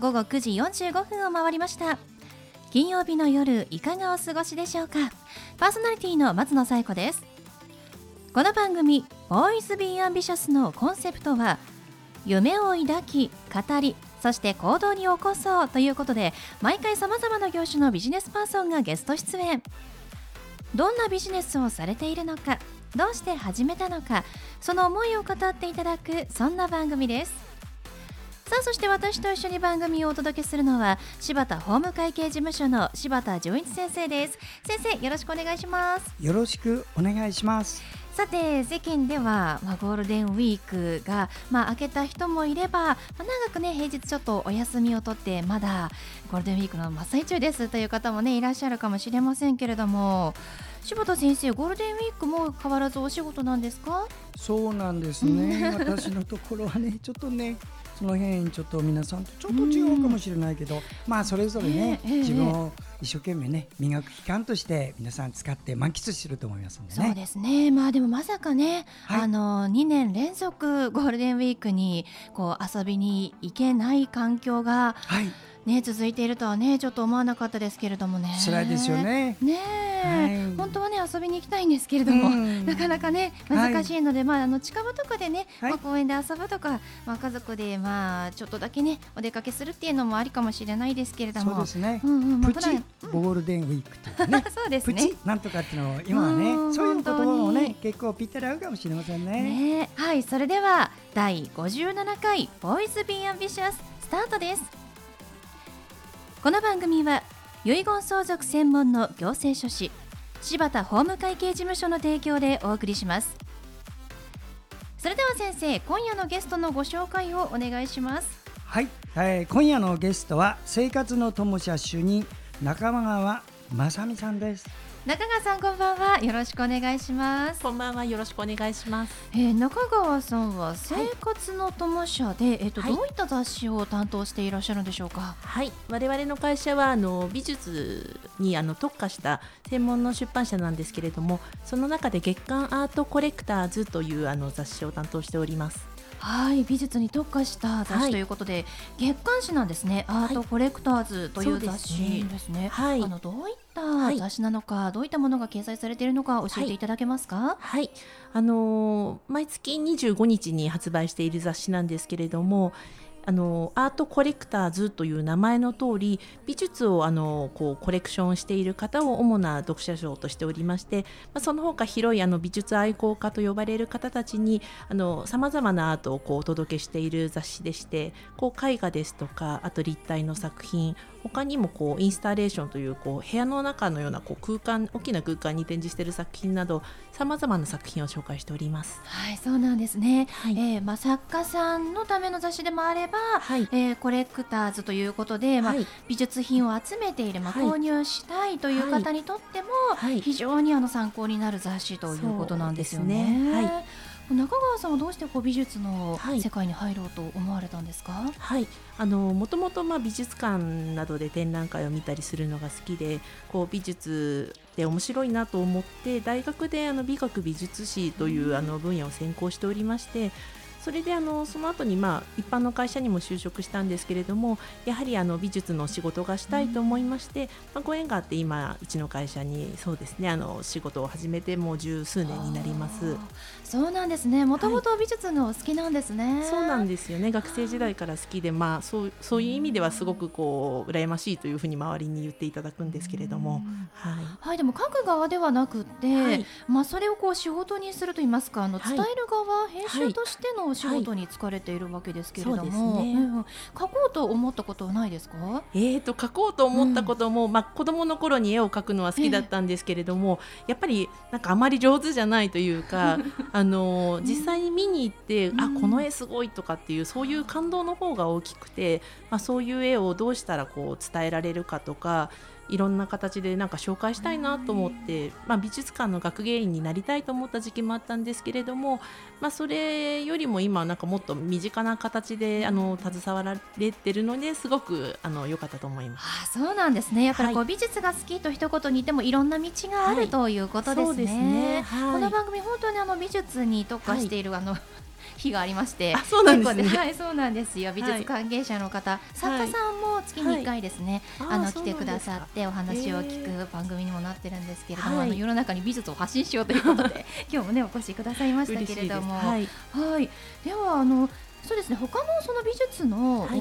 午後9時45分を回りました。金曜日の夜いかがお過ごしでしょうか？パーソナリティの松野紗友子です。この番組「Boys Be Ambitious」のコンセプトは夢を抱き語りそして行動に起こそうということで毎回さまざまな業種のビジネスパーソンがゲスト出演。どんなビジネスをされているのかどうして始めたのかその思いを語っていただくそんな番組です。さあそして私と一緒に番組をお届けするのは柴田法務会計事務所の柴田純一先生です。先生よろしくお願いします。よろしくお願いします。さて世間では、まあ、ゴールデンウィークが、まあ、明けた人もいれば、まあ、長くね平日ちょっとお休みを取ってまだゴールデンウィークの真っ最中です。という方もねいらっしゃるかもしれませんけれども柴田先生ゴールデンウィークも変わらずお仕事なんですか？そうなんですね。私のところはねちょっとねその辺ちょっと皆さんとちょっと違うかもしれないけど、うん、まあそれぞれね、えーえー、自分を一生懸命ね磨く期間として皆さん使って満喫してると思いますんでね。そうですね。まあでもまさかね、はい、あの2年連続ゴールデンウィークにこう遊びに行けない環境が、はい、ね続いているとはねちょっと思わなかったですけれどもね。辛いですよね。ね、はい、本当はね遊びに行きたいんですけれども、なかなかね難しいので、はい、まああの近場とかでね、はい、まあ、公園で遊ぶとか、まあ、家族でまあちょっとだけねお出かけするっていうのもありかもしれないですけれども。そうですね、うんうんまあ、プチゴールデンウィークというね。そうですね。プチなんとかっていうのを今はねそういう言葉もね結構ぴったり合うかもしれませんね。ねはいそれでは第57回ボイスビーアンビシャススタートですこの番組は遺言相続専門の行政書士柴田法務会計事務所の提供でお送りします。それでは先生今夜のゲストのご紹介をお願いします。はい、えー、今夜のゲストは生活の友社主任中川正美さんです。中川さんこんばんは。よろしくお願いします。こんばんは。よろしくお願いします、えー、中川さんは生活の友社で、はい、えっ、と、どういった雑誌を担当していらっしゃるんでしょうか？はい。我々の会社はあの美術にあの特化した専門の出版社なんですけれどもその中で月刊アートコレクターズというあの雑誌を担当しておりますはい美術に特化した雑誌ということで、はい、月刊誌なんですね。アートコレクターズという雑誌ですね、はい、あのどういった雑誌なのか、はい、どういったものが掲載されているのか教えていただけますか？はい、あのー、毎月25日に発売している雑誌なんですけれどもあのアートコレクターズという名前の通り美術をあのこうコレクションしている方を主な読者賞としておりまして、まあ、その他広いあの美術愛好家と呼ばれる方たちにさまざまなアートをこうお届けしている雑誌でしてこう絵画ですとかあと立体の作品他にもこうインスタレーションというこう部屋の中のようなこう空間大きな空間に展示している作品などさまざまな作品を紹介しております。はいそうなんですね、はい、えー、まあ、作家さんのための雑誌でもあれば、はい、えー、コレクターズということで、まあ、美術品を集めている、まあ、購入したいという方にとっても、非常にあの参考になる雑誌ということなんですよね。はい。中川さんはどうしてこう美術の世界に入ろうと思われたんですか、はい、はい、あのもともとまあ美術館などで展覧会を見たりするのが好きでこう美術で面白いなと思って大学であの美学美術史というあの分野を専攻しておりましてそれであのその後にまあ一般の会社にも就職したんですけれどもやはりあの美術の仕事がしたいと思いまして、まあ、ご縁があって今うちの会社にそうですねあの仕事を始めてもう十数年になります。そうなんですね。もともと美術のお好きなんですね、はい、そうなんですよね。学生時代から好きでまあそうそういう意味ではすごくこう羨ましいというふうに周りに言っていただくんですけれども、はい、はい、でも書く側ではなくて、はい、まあそれをこう仕事にすると言いますかあの伝える側、編集としてのお仕事に疲れているわけですけれども、はい。ね。うん、書こうと思ったことはないですか？えーと書こうと思ったことも、うん、まあ、子供の頃に絵を描くのは好きだったんですけれども、えー、やっぱりなんかあまり上手じゃないというか あの実際に見に行って、うん、あこの絵すごいとかっていうそういう感動の方が大きくて、まあ、そういう絵をどうしたらこう伝えられるかとかいろんな形でなんか紹介したいなと思って、まあ、美術館の学芸員になりたいと思った時期もあったんですけれども、まあ、それよりも今なんかもっと身近な形であの携わられてるのですごくあの良かったと思います。あそうなんですね。やっぱりこう、はい、美術が好きと一言に言ってもいろんな道がある、はい、ということですね。すね。はい、この番組本当にあの美術に特化している、あの日がありましてそうなんですね。はいそうなんですよ。美術関係者の方、はい、作家さんも月に1回ですね、はい、あの来てくださってお話を聞く番組にもなってるんですけれども、あの世の中に美術を発信しようということで 今日もねお越しくださいましたけれども。はい、ではあのそうですね。他のその美術の、はい、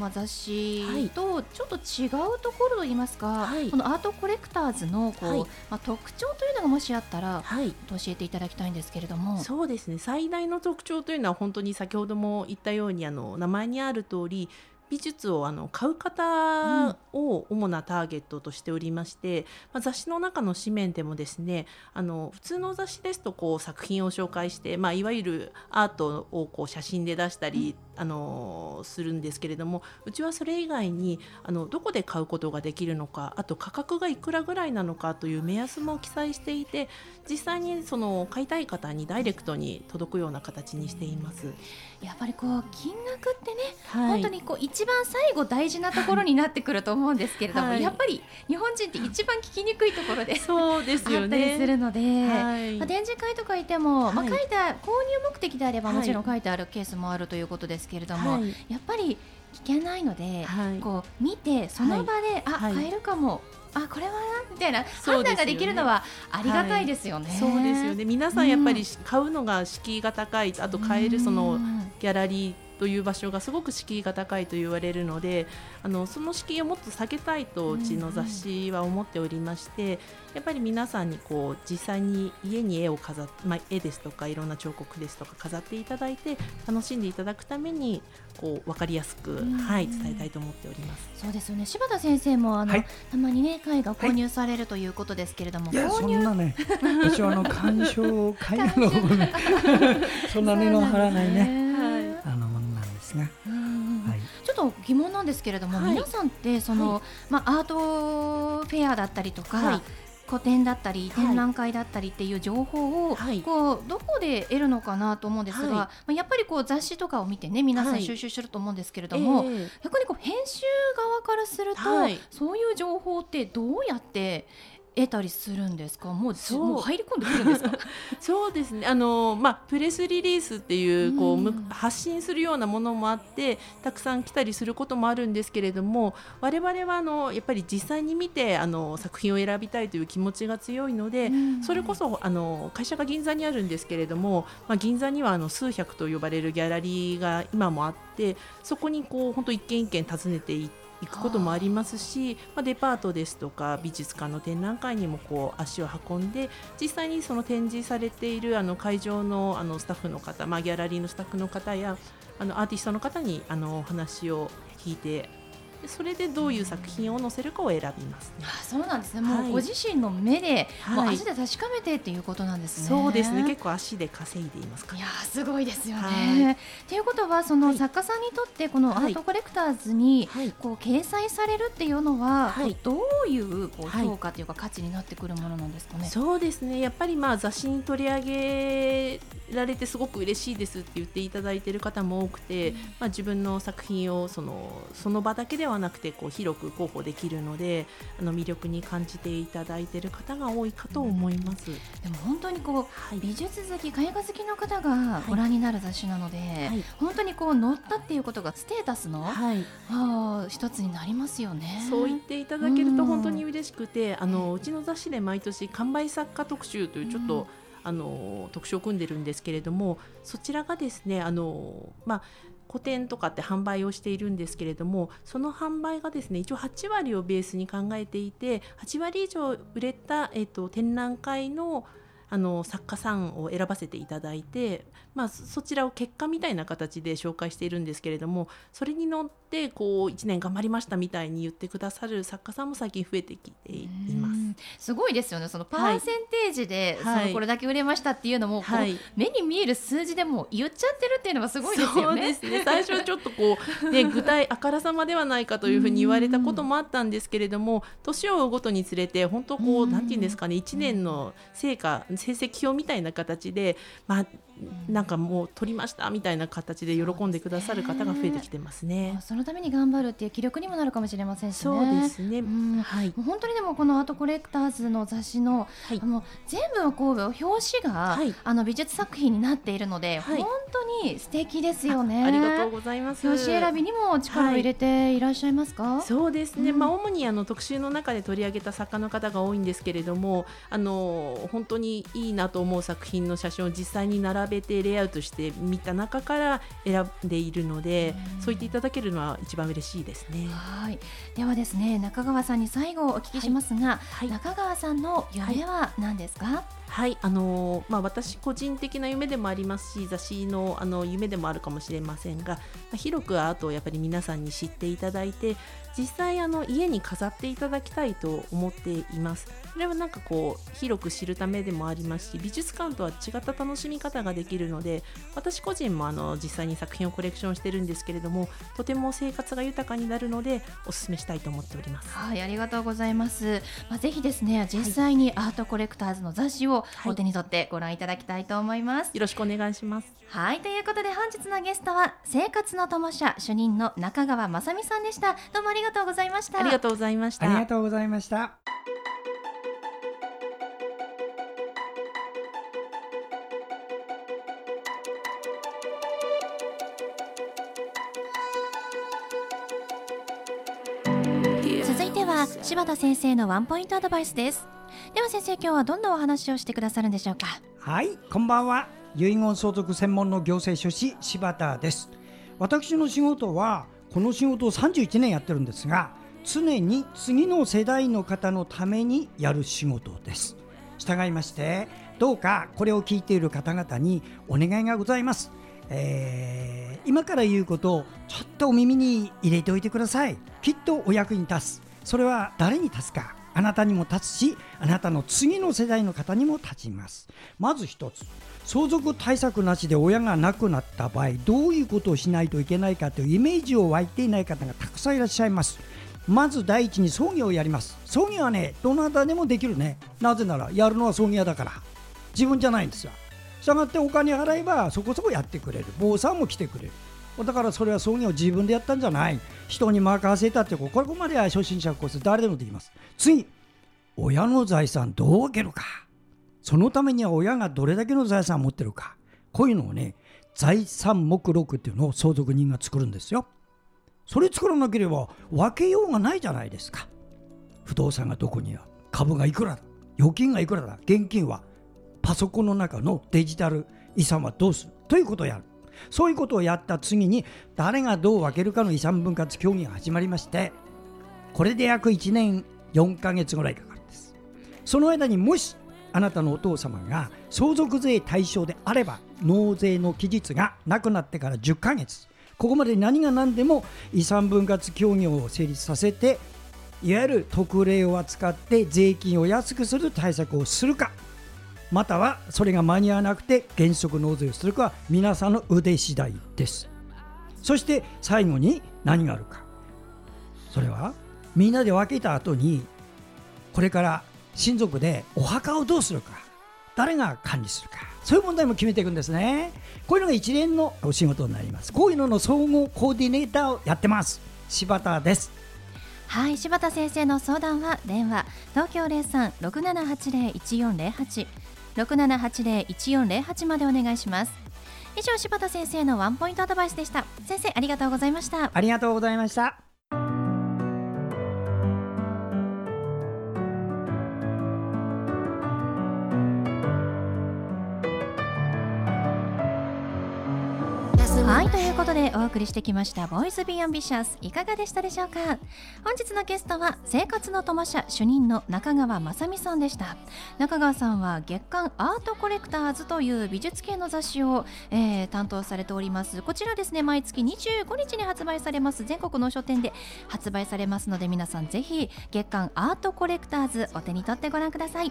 まあ、雑誌とちょっと違うところといいますか、はい、このアートコレクターズのこう、はい、まあ、特徴というのがもしあったら、はい、教えていただきたいんですけれども。そうですね。最大の特徴というのは本当に先ほども言ったようにあの名前にある通り美術をあの買う方を主なターゲットとしておりまして、うん、まあ、雑誌の中の紙面でもですねあの普通の雑誌ですとこう作品を紹介して、まあ、いわゆるアートをこう写真で出したり、うんあのするんですけれどもうちはそれ以外にあのどこで買うことができるのかあと価格がいくらぐらいなのかという目安も記載していて実際にその買いたい方にダイレクトに届くような形にしています。やっぱりこう金額ってね、はい、本当にこう一番最後大事なところになってくると思うんですけれども、はい、やっぱり日本人って一番聞きにくいところでそうですよ、ね、あったりするので、はい、まあ、展示会とかいても、まあ、書いた購入目的であればもちろん書いてあるケースもあるということですけれども、やっぱり聞けないので、こう見てその場で、あ買えるかもあこれはみたいな判断ができるのはありがたいですよね。そうですよね。皆さんやっぱり買うのが敷居が高い、あと買えるそのギャラリーという場所がすごく敷居が高いと言われるのであのその敷居をもっと下げたいとうちの雑誌は思っておりまして、やっぱり皆さんにこう実際に家に絵を飾っ、まあ、絵ですとかいろんな彫刻ですとか飾っていただいて楽しんでいただくためにこう分かりやすく、はい、伝えたいと思っております。そうですよね。柴田先生もあの、はい、たまにね絵画購入されるということですけれども、はい、購入そんなね 私はあの鑑賞絵画のそんな値の張らないねと疑問なんですけれども、はい、皆さんってその、はい、まあアートフェアだったりとか、はい、個展だったり展覧会だったりっていう情報を、こうどこで得るのかなと思うんですが、まあ、やっぱりこう雑誌とかを見てね皆さん収集すると思うんですけれども、えー、逆にこう編集側からすると、そういう情報ってどうやって得たりするんですか？もうもう入り込んでくるんですか？そうですね。あの、まあ、プレスリリースっていうこう、発信するようなものもあってたくさん来たりすることもあるんですけれども我々はあのやっぱり実際に見てあの作品を選びたいという気持ちが強いので、それこそあの会社が銀座にあるんですけれども、まあ、銀座にはあの数百と呼ばれるギャラリーが今もあってそこにこう本当一軒一軒訪ねていって。行くこともありますし、まあ、デパートですとか美術館の展覧会にもこう足を運んで実際にその展示されているあの会場のあのスタッフの方、まあ、ギャラリーのスタッフの方やあのアーティストの方にあのお話を聞いてそれでどういう作品を載せるかを選びます、ね、あそうなんですね、もうご自身の目で、はい、もう足で確かめてっていうことなんですね。そうですね。結構足で稼いでいますか、ね、いやすごいですよね。と、はい、いうことはその作家さんにとってこのアートコレクターズにこう掲載されるっていうのは、はい、どういうこう評価というか価値になってくるものなんですかね？そうですね。やっぱりまあ雑誌に取り上げられてすごく嬉しいですって言っていただいている方も多くて、うん、まあ自分の作品をそのその場だけではなくてこう広く広報できるのであの魅力に感じていただいている方が多いかと思います、うん、でも本当にこう、はい、美術好き絵画好きの方がご覧になる雑誌なので、はい、本当にこう載ったっていうことがステータスの、はい、あ一つになりますよね。そう言っていただけると本当に嬉しくて、あのうちの雑誌で毎年完売作家特集というちょっと、あの特集を組んでるんですけれどもそちらがですねあの、まあ、個展とかって販売をしているんですけれどもその販売がですね一応8割をベースに考えていて8割以上売れた、えーと、展覧会のあの作家さんを選ばせていただいて、まあ、そちらを結果みたいな形で紹介しているんですけれどもそれに乗ってこう1年頑張りましたみたいに言ってくださる作家さんも最近増えてきています。すごいですよね。そのパーセンテージで、はい、そのこれだけ売れましたっていうのも、はい、目に見える数字でも言っちゃってるっていうのはすごいですよね。ね。最初はちょっとこう、ね、具体あからさまではないかというふうに言われたこともあったんですけれども 年を追うごとにつれて本当こうなんていうんですかね1年の成果成績表みたいな形で、まあなんかもう取りましたみたいな形で喜んでくださる方が増えてきてますね。そのために頑張るっていう気力にもなるかもしれませんし、ね、そうですね。はい。本当にでもこのアートコレクターズの雑誌の、はい、あの全部こう表紙が、はい、あの美術作品になっているので、はい、本当に素敵ですよね。ありがとうございます。表紙選びにも力を入れていらっしゃいますか？そうですね。うん、まあ主にあの特集の中で取り上げた作家の方が多いんですけれども、あの本当にいいなと思う作品の写真を実際に並べてレイアウトして見た中から選んでいるので、うん、そう言っていただけるのは一番嬉しいですね。はい。ではですね、中川さんに最後お聞きしますが、はいはい、中川さんの夢は何ですか？はいはいあのまあ、私個人的な夢でもありますし雑誌のあの夢でもあるかもしれませんが、まあ、広くアートをやっぱり皆さんに知っていただいて実際あの家に飾っていただきたいと思っています。それはなんかこう広く知るためでもありますし美術館とは違った楽しみ方ができるので私個人もあの実際に作品をコレクションしてるんですけれどもとても生活が豊かになるのでお勧めしたいと思っております。はいありがとうございます、まあ、ぜひですね実際にアートコレクターズの雑誌をお手に取ってご覧いただきたいと思います、はい、よろしくお願いします。はいということで本日のゲストは生活の友社主任の中川雅美さんでした。どうもありがとうございました。ありがとうございました。ありがとうございました。続いては柴田先生のワンポイントアドバイスですでは先生今日はどんなお話をしてくださるんでしょうか？はいこんばんは。遺言相続専門の行政書士柴田です。私の仕事はこの仕事を31年やってるんですが常に次の世代の方のためにやる仕事です。従いましてどうかこれを聞いている方々にお願いがございます、えー、今から言うことをちょっとお耳に入れておいてください。きっとお役に立つ。それは誰に立つか。あなたにも立つしあなたの次の世代の方にも立ちます。まず一つ相続対策なしで親が亡くなった場合どういうことをしないといけないかというイメージを湧いていない方がたくさんいらっしゃいます。まず第一に葬儀をやります。葬儀はねどなたでもできるね。なぜならやるのは葬儀屋だから。自分じゃないんですよ。したがってお金払えばそこそこやってくれる。坊さんも来てくれる。だからそれは葬儀を自分でやったんじゃない。人に任せたってここまでは初心者コース誰でもできます。次親の財産どう分けるか。そのためには親がどれだけの財産を持ってるか。こういうのをね財産目録っていうのを相続人が作るんですよ。それ作らなければ分けようがないじゃないですか。不動産がどこにある。株がいくらだ。預金がいくらだ。現金はパソコンの中のデジタル遺産はどうする。ということをやる。そういうことをやった次に誰がどう分けるかの遺産分割協議が始まりましてこれで約1年4ヶ月ぐらいかかるんです。その間にもしあなたのお父様が相続税対象であれば納税の期日がなくなってから10ヶ月。ここまで何が何でも遺産分割協議を成立させていわゆる特例を扱って税金を安くする対策をするか。またはそれが間に合わなくて原則納税をするかは皆さんの腕次第です。そして最後に何があるか。それはみんなで分けた後にこれから親族でお墓をどうするか。誰が管理するか。そういう問題も決めていくんですね。こういうのが一連のお仕事になります。こういうのの総合コーディネーターをやってます。柴田です。はい柴田先生の相談は電話東京零六七八零一四零八までお願いします。以上柴田先生のワンポイントアドバイスでした。先生ありがとうございました。ありがとうございました。ということでお送りしてきました「ボイスビーアンビシャスいかがでしたでしょうか？本日のゲストは生活の友社主任の中川雅美さんでした。中川さんは月刊アートコレクターズという美術系の雑誌を、えー、担当されております。こちらですね毎月25日に発売されます。全国の書店で発売されますので皆さんぜひ月刊アートコレクターズお手に取ってご覧ください。